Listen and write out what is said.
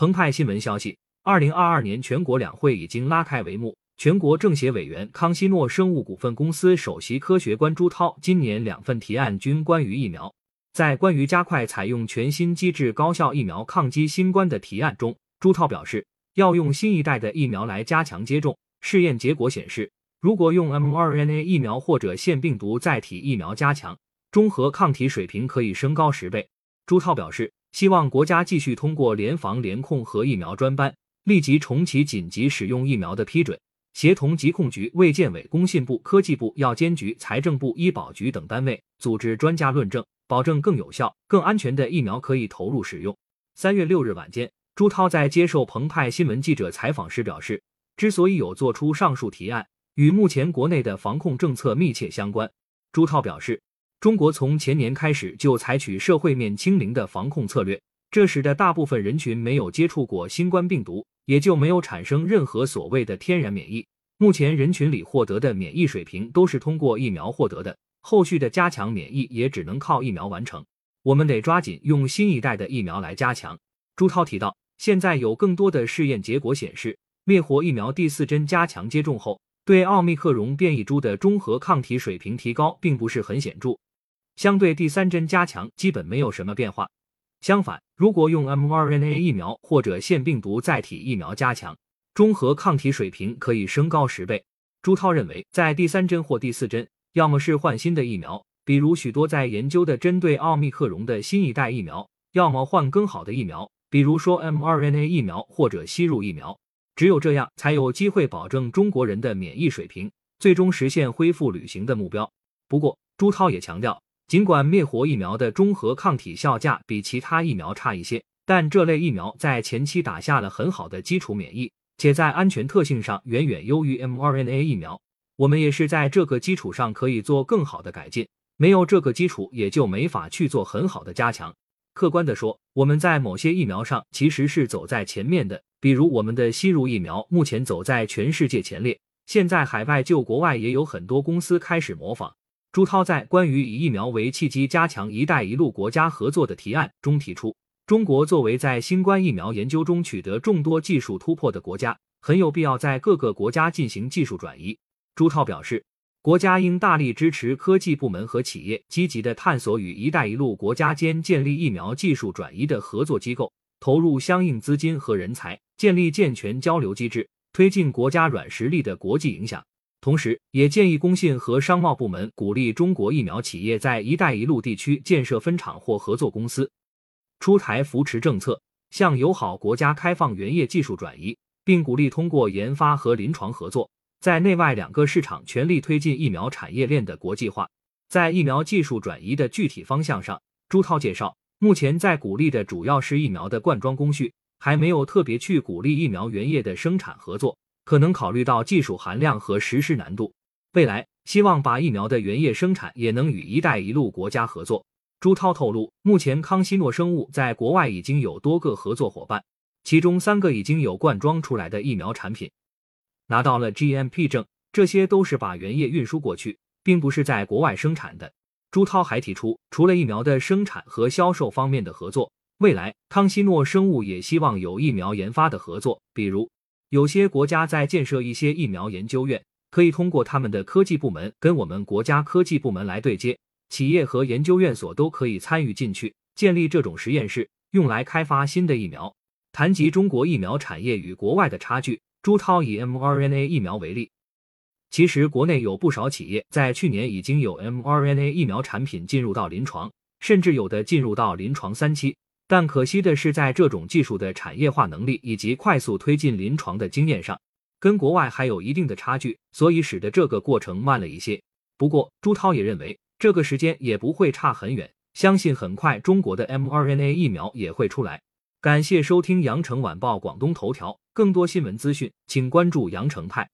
澎湃新闻消息，二零二二年全国两会已经拉开帷幕。全国政协委员、康希诺生物股份公司首席科学官朱涛今年两份提案均关于疫苗。在关于加快采用全新机制高效疫苗抗击新冠的提案中，朱涛表示，要用新一代的疫苗来加强接种。试验结果显示，如果用 mRNA 疫苗或者腺病毒载体疫苗加强，中和抗体水平可以升高十倍。朱涛表示，希望国家继续通过联防联控和疫苗专班，立即重启紧急使用疫苗的批准。协同疾控局、卫健委、工信部、科技部、药监局、财政部、医保局等单位，组织专家论证，保证更有效、更安全的疫苗可以投入使用。三月六日晚间，朱涛在接受澎湃新闻记者采访时表示，之所以有做出上述提案，与目前国内的防控政策密切相关。朱涛表示，中国从前年开始就采取社会面清零的防控策略，这使得大部分人群没有接触过新冠病毒。也就没有产生任何所谓的天然免疫。目前人群里获得的免疫水平都是通过疫苗获得的，后续的加强免疫也只能靠疫苗完成。我们得抓紧用新一代的疫苗来加强。朱涛提到，现在有更多的试验结果显示，灭活疫苗第四针加强接种后，对奥密克戎变异株的中和抗体水平提高并不是很显著，相对第三针加强基本没有什么变化。相反，如果用 mRNA 疫苗或者腺病毒载体疫苗加强，中和抗体水平可以升高十倍。朱涛认为，在第三针或第四针，要么是换新的疫苗，比如许多在研究的针对奥密克戎的新一代疫苗；要么换更好的疫苗，比如说 mRNA 疫苗或者吸入疫苗。只有这样，才有机会保证中国人的免疫水平，最终实现恢复旅行的目标。不过，朱涛也强调。尽管灭活疫苗的中和抗体效价比其他疫苗差一些，但这类疫苗在前期打下了很好的基础免疫，且在安全特性上远远优于 mRNA 疫苗。我们也是在这个基础上可以做更好的改进，没有这个基础也就没法去做很好的加强。客观的说，我们在某些疫苗上其实是走在前面的，比如我们的吸入疫苗目前走在全世界前列，现在海外就国外也有很多公司开始模仿。朱涛在关于以疫苗为契机加强“一带一路”国家合作的提案中提出，中国作为在新冠疫苗研究中取得众多技术突破的国家，很有必要在各个国家进行技术转移。朱涛表示，国家应大力支持科技部门和企业积极的探索与“一带一路”国家间建立疫苗技术转移的合作机构，投入相应资金和人才，建立健全交流机制，推进国家软实力的国际影响。同时，也建议工信和商贸部门鼓励中国疫苗企业在“一带一路”地区建设分厂或合作公司，出台扶持政策，向友好国家开放原业技术转移，并鼓励通过研发和临床合作，在内外两个市场全力推进疫苗产业链的国际化。在疫苗技术转移的具体方向上，朱涛介绍，目前在鼓励的主要是疫苗的灌装工序，还没有特别去鼓励疫苗原液的生产合作。可能考虑到技术含量和实施难度，未来希望把疫苗的原液生产也能与“一带一路”国家合作。朱涛透露，目前康希诺生物在国外已经有多个合作伙伴，其中三个已经有灌装出来的疫苗产品，拿到了 GMP 证，这些都是把原液运输过去，并不是在国外生产的。朱涛还提出，除了疫苗的生产和销售方面的合作，未来康希诺生物也希望有疫苗研发的合作，比如。有些国家在建设一些疫苗研究院，可以通过他们的科技部门跟我们国家科技部门来对接，企业和研究院所都可以参与进去，建立这种实验室，用来开发新的疫苗。谈及中国疫苗产业与国外的差距，朱涛以 mRNA 疫苗为例，其实国内有不少企业在去年已经有 mRNA 疫苗产品进入到临床，甚至有的进入到临床三期。但可惜的是，在这种技术的产业化能力以及快速推进临床的经验上，跟国外还有一定的差距，所以使得这个过程慢了一些。不过，朱涛也认为这个时间也不会差很远，相信很快中国的 mRNA 疫苗也会出来。感谢收听羊城晚报广东头条，更多新闻资讯，请关注羊城派。